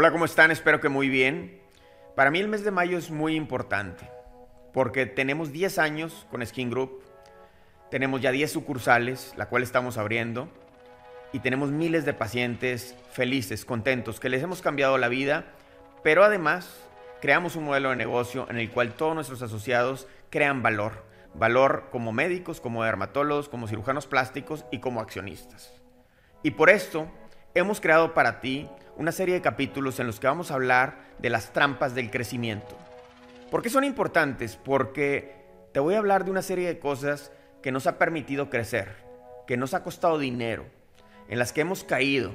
Hola, ¿cómo están? Espero que muy bien. Para mí el mes de mayo es muy importante porque tenemos 10 años con Skin Group, tenemos ya 10 sucursales, la cual estamos abriendo, y tenemos miles de pacientes felices, contentos, que les hemos cambiado la vida, pero además creamos un modelo de negocio en el cual todos nuestros asociados crean valor, valor como médicos, como dermatólogos, como cirujanos plásticos y como accionistas. Y por esto hemos creado para ti una serie de capítulos en los que vamos a hablar de las trampas del crecimiento. ¿Por qué son importantes? Porque te voy a hablar de una serie de cosas que nos ha permitido crecer, que nos ha costado dinero, en las que hemos caído,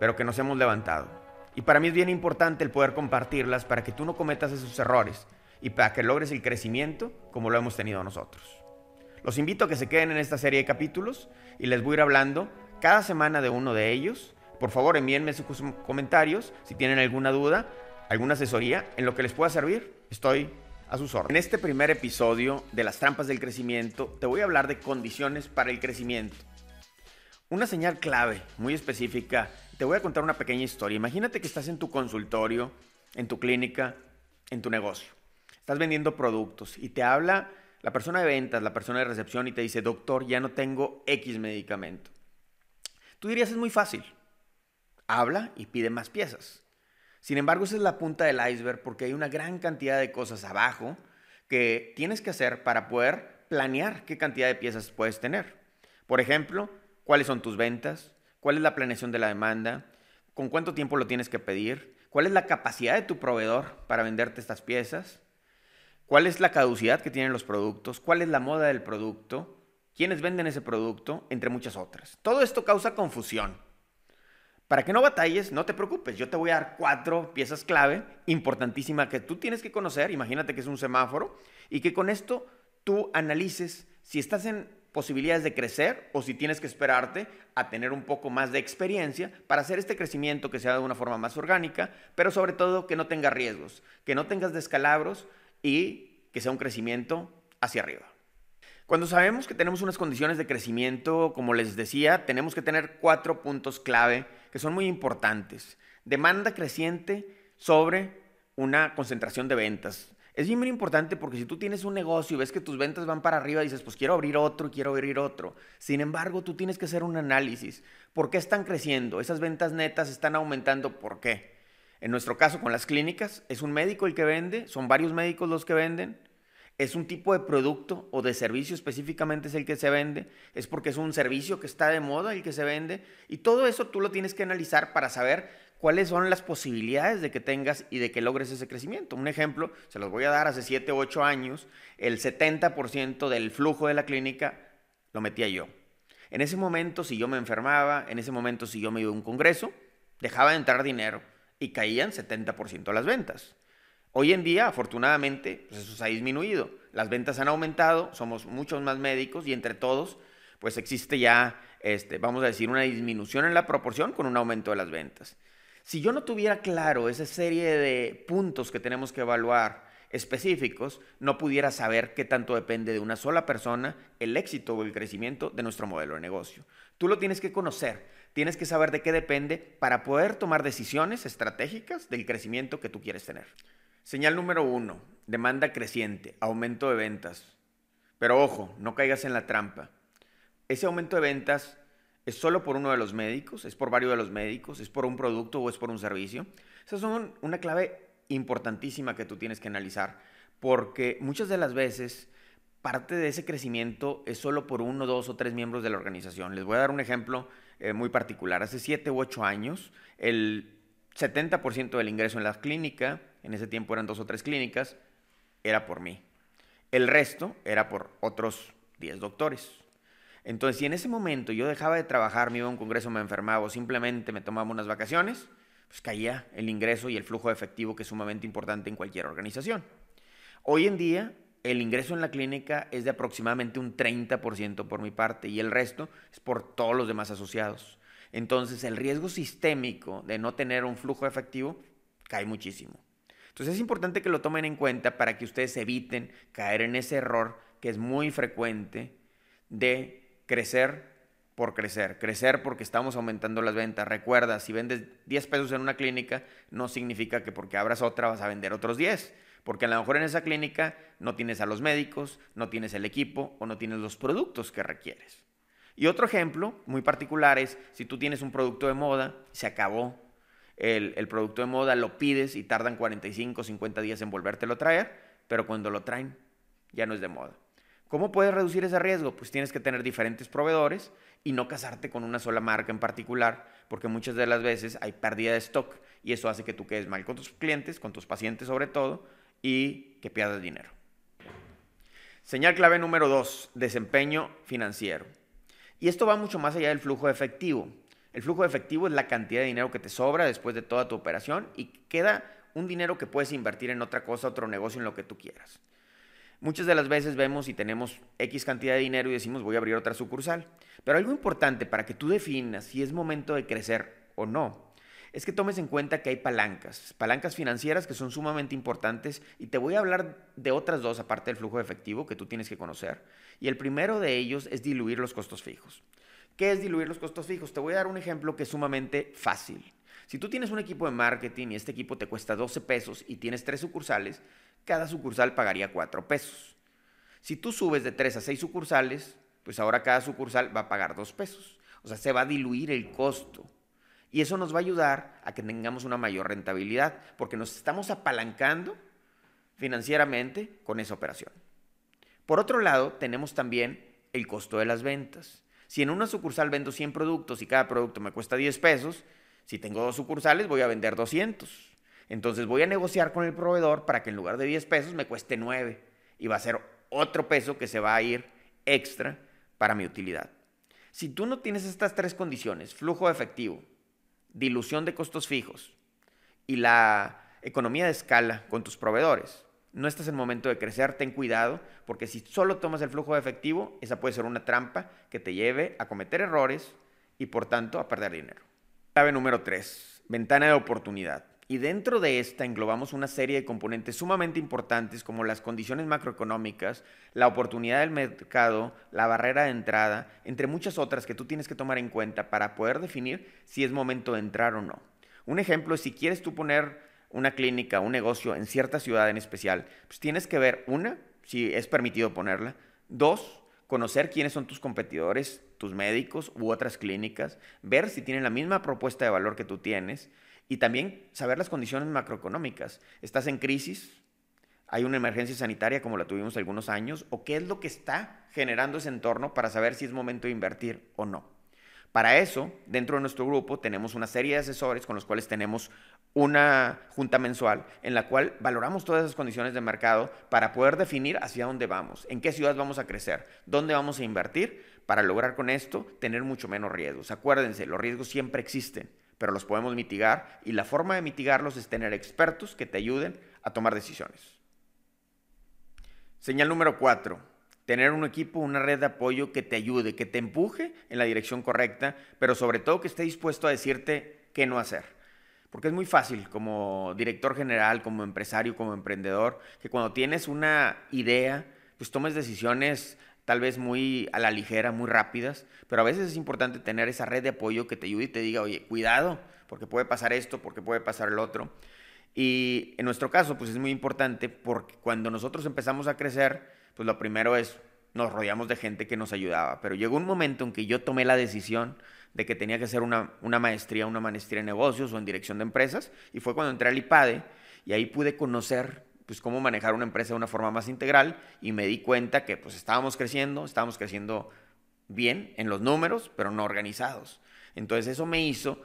pero que nos hemos levantado. Y para mí es bien importante el poder compartirlas para que tú no cometas esos errores y para que logres el crecimiento como lo hemos tenido nosotros. Los invito a que se queden en esta serie de capítulos y les voy a ir hablando cada semana de uno de ellos. Por favor, envíenme sus comentarios si tienen alguna duda, alguna asesoría, en lo que les pueda servir. Estoy a sus órdenes. En este primer episodio de las trampas del crecimiento, te voy a hablar de condiciones para el crecimiento. Una señal clave, muy específica, te voy a contar una pequeña historia. Imagínate que estás en tu consultorio, en tu clínica, en tu negocio. Estás vendiendo productos y te habla la persona de ventas, la persona de recepción y te dice, doctor, ya no tengo X medicamento. Tú dirías, es muy fácil. Habla y pide más piezas. Sin embargo, esa es la punta del iceberg porque hay una gran cantidad de cosas abajo que tienes que hacer para poder planear qué cantidad de piezas puedes tener. Por ejemplo, cuáles son tus ventas, cuál es la planeación de la demanda, con cuánto tiempo lo tienes que pedir, cuál es la capacidad de tu proveedor para venderte estas piezas, cuál es la caducidad que tienen los productos, cuál es la moda del producto, quiénes venden ese producto, entre muchas otras. Todo esto causa confusión. Para que no batalles, no te preocupes, yo te voy a dar cuatro piezas clave importantísimas que tú tienes que conocer, imagínate que es un semáforo, y que con esto tú analices si estás en posibilidades de crecer o si tienes que esperarte a tener un poco más de experiencia para hacer este crecimiento que sea de una forma más orgánica, pero sobre todo que no tenga riesgos, que no tengas descalabros y que sea un crecimiento hacia arriba. Cuando sabemos que tenemos unas condiciones de crecimiento, como les decía, tenemos que tener cuatro puntos clave que son muy importantes. Demanda creciente sobre una concentración de ventas. Es bien muy importante porque si tú tienes un negocio y ves que tus ventas van para arriba, dices, pues quiero abrir otro, quiero abrir otro. Sin embargo, tú tienes que hacer un análisis. ¿Por qué están creciendo? Esas ventas netas están aumentando. ¿Por qué? En nuestro caso, con las clínicas, es un médico el que vende, son varios médicos los que venden. ¿Es un tipo de producto o de servicio específicamente es el que se vende? ¿Es porque es un servicio que está de moda el que se vende? Y todo eso tú lo tienes que analizar para saber cuáles son las posibilidades de que tengas y de que logres ese crecimiento. Un ejemplo, se los voy a dar, hace 7 u 8 años, el 70% del flujo de la clínica lo metía yo. En ese momento, si yo me enfermaba, en ese momento, si yo me iba a un congreso, dejaba de entrar dinero y caían 70% las ventas. Hoy en día, afortunadamente, pues eso se ha disminuido. Las ventas han aumentado, somos muchos más médicos y entre todos, pues existe ya, este, vamos a decir, una disminución en la proporción con un aumento de las ventas. Si yo no tuviera claro esa serie de puntos que tenemos que evaluar específicos, no pudiera saber qué tanto depende de una sola persona el éxito o el crecimiento de nuestro modelo de negocio. Tú lo tienes que conocer, tienes que saber de qué depende para poder tomar decisiones estratégicas del crecimiento que tú quieres tener. Señal número uno, demanda creciente, aumento de ventas. Pero ojo, no caigas en la trampa. Ese aumento de ventas ¿Es solo por uno de los médicos? ¿Es por varios de los médicos? ¿Es por un producto o es por un servicio? Esa es una clave importantísima que tú tienes que analizar, porque muchas de las veces parte de ese crecimiento es solo por uno, dos o tres miembros de la organización. Les voy a dar un ejemplo eh, muy particular. Hace siete u ocho años, el 70% del ingreso en la clínica, en ese tiempo eran dos o tres clínicas, era por mí. El resto era por otros 10 doctores. Entonces, si en ese momento yo dejaba de trabajar, me iba a un congreso, me enfermaba o simplemente me tomaba unas vacaciones, pues caía el ingreso y el flujo de efectivo que es sumamente importante en cualquier organización. Hoy en día, el ingreso en la clínica es de aproximadamente un 30% por mi parte y el resto es por todos los demás asociados. Entonces, el riesgo sistémico de no tener un flujo efectivo cae muchísimo. Entonces, es importante que lo tomen en cuenta para que ustedes eviten caer en ese error que es muy frecuente de crecer por crecer, crecer porque estamos aumentando las ventas. Recuerda, si vendes 10 pesos en una clínica, no significa que porque abras otra vas a vender otros 10, porque a lo mejor en esa clínica no tienes a los médicos, no tienes el equipo o no tienes los productos que requieres. Y otro ejemplo muy particular es si tú tienes un producto de moda, se acabó el, el producto de moda, lo pides y tardan 45, 50 días en volvértelo a traer, pero cuando lo traen ya no es de moda. ¿Cómo puedes reducir ese riesgo? Pues tienes que tener diferentes proveedores y no casarte con una sola marca en particular, porque muchas de las veces hay pérdida de stock y eso hace que tú quedes mal con tus clientes, con tus pacientes sobre todo, y que pierdas dinero. Señal clave número dos, desempeño financiero. Y esto va mucho más allá del flujo de efectivo. El flujo de efectivo es la cantidad de dinero que te sobra después de toda tu operación y queda un dinero que puedes invertir en otra cosa, otro negocio, en lo que tú quieras. Muchas de las veces vemos y tenemos X cantidad de dinero y decimos voy a abrir otra sucursal. Pero algo importante para que tú definas si es momento de crecer o no, es que tomes en cuenta que hay palancas, palancas financieras que son sumamente importantes y te voy a hablar de otras dos aparte del flujo de efectivo que tú tienes que conocer. Y el primero de ellos es diluir los costos fijos. ¿Qué es diluir los costos fijos? Te voy a dar un ejemplo que es sumamente fácil. Si tú tienes un equipo de marketing y este equipo te cuesta 12 pesos y tienes tres sucursales, cada sucursal pagaría 4 pesos. Si tú subes de 3 a 6 sucursales, pues ahora cada sucursal va a pagar 2 pesos. O sea, se va a diluir el costo. Y eso nos va a ayudar a que tengamos una mayor rentabilidad, porque nos estamos apalancando financieramente con esa operación. Por otro lado, tenemos también el costo de las ventas. Si en una sucursal vendo 100 productos y cada producto me cuesta 10 pesos, si tengo dos sucursales voy a vender 200. Entonces voy a negociar con el proveedor para que en lugar de 10 pesos me cueste 9 y va a ser otro peso que se va a ir extra para mi utilidad. Si tú no tienes estas tres condiciones, flujo efectivo, dilución de costos fijos y la economía de escala con tus proveedores, no estás en el momento de crecer, ten cuidado, porque si solo tomas el flujo de efectivo, esa puede ser una trampa que te lleve a cometer errores y por tanto a perder dinero. Clave número 3, ventana de oportunidad. Y dentro de esta englobamos una serie de componentes sumamente importantes como las condiciones macroeconómicas, la oportunidad del mercado, la barrera de entrada, entre muchas otras que tú tienes que tomar en cuenta para poder definir si es momento de entrar o no. Un ejemplo es si quieres tú poner una clínica, un negocio en cierta ciudad en especial, pues tienes que ver, una, si es permitido ponerla, dos, conocer quiénes son tus competidores, tus médicos u otras clínicas, ver si tienen la misma propuesta de valor que tú tienes, y también saber las condiciones macroeconómicas. ¿Estás en crisis? ¿Hay una emergencia sanitaria como la tuvimos algunos años? ¿O qué es lo que está generando ese entorno para saber si es momento de invertir o no? Para eso, dentro de nuestro grupo tenemos una serie de asesores con los cuales tenemos una junta mensual en la cual valoramos todas esas condiciones de mercado para poder definir hacia dónde vamos, en qué ciudad vamos a crecer, dónde vamos a invertir para lograr con esto tener mucho menos riesgos. Acuérdense, los riesgos siempre existen pero los podemos mitigar y la forma de mitigarlos es tener expertos que te ayuden a tomar decisiones. Señal número cuatro, tener un equipo, una red de apoyo que te ayude, que te empuje en la dirección correcta, pero sobre todo que esté dispuesto a decirte qué no hacer. Porque es muy fácil como director general, como empresario, como emprendedor, que cuando tienes una idea, pues tomes decisiones tal vez muy a la ligera, muy rápidas, pero a veces es importante tener esa red de apoyo que te ayude y te diga, oye, cuidado, porque puede pasar esto, porque puede pasar el otro. Y en nuestro caso, pues es muy importante porque cuando nosotros empezamos a crecer, pues lo primero es, nos rodeamos de gente que nos ayudaba, pero llegó un momento en que yo tomé la decisión de que tenía que hacer una, una maestría, una maestría en negocios o en dirección de empresas, y fue cuando entré al IPADE y ahí pude conocer pues cómo manejar una empresa de una forma más integral y me di cuenta que pues estábamos creciendo, estábamos creciendo bien en los números, pero no organizados. Entonces eso me hizo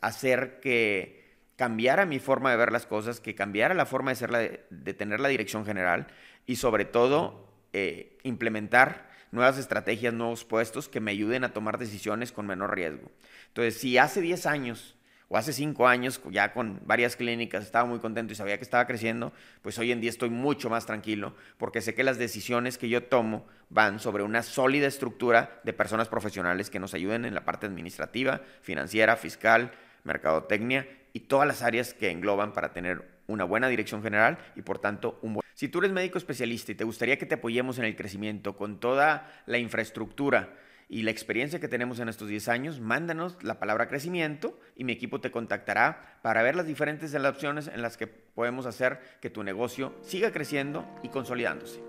hacer que cambiara mi forma de ver las cosas, que cambiara la forma de, ser de tener la dirección general y sobre todo eh, implementar nuevas estrategias, nuevos puestos que me ayuden a tomar decisiones con menor riesgo. Entonces, si hace 10 años o hace cinco años, ya con varias clínicas, estaba muy contento y sabía que estaba creciendo, pues hoy en día estoy mucho más tranquilo porque sé que las decisiones que yo tomo van sobre una sólida estructura de personas profesionales que nos ayuden en la parte administrativa, financiera, fiscal, mercadotecnia y todas las áreas que engloban para tener una buena dirección general y por tanto un buen... Si tú eres médico especialista y te gustaría que te apoyemos en el crecimiento con toda la infraestructura, y la experiencia que tenemos en estos 10 años, mándanos la palabra crecimiento y mi equipo te contactará para ver las diferentes opciones en las que podemos hacer que tu negocio siga creciendo y consolidándose.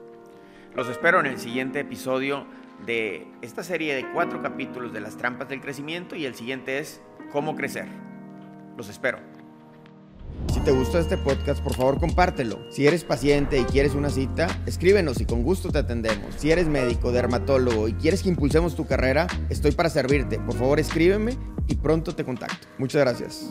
Los espero en el siguiente episodio de esta serie de cuatro capítulos de las trampas del crecimiento y el siguiente es cómo crecer. Los espero. Si te gustó este podcast, por favor compártelo. Si eres paciente y quieres una cita, escríbenos y con gusto te atendemos. Si eres médico, dermatólogo y quieres que impulsemos tu carrera, estoy para servirte. Por favor escríbeme y pronto te contacto. Muchas gracias.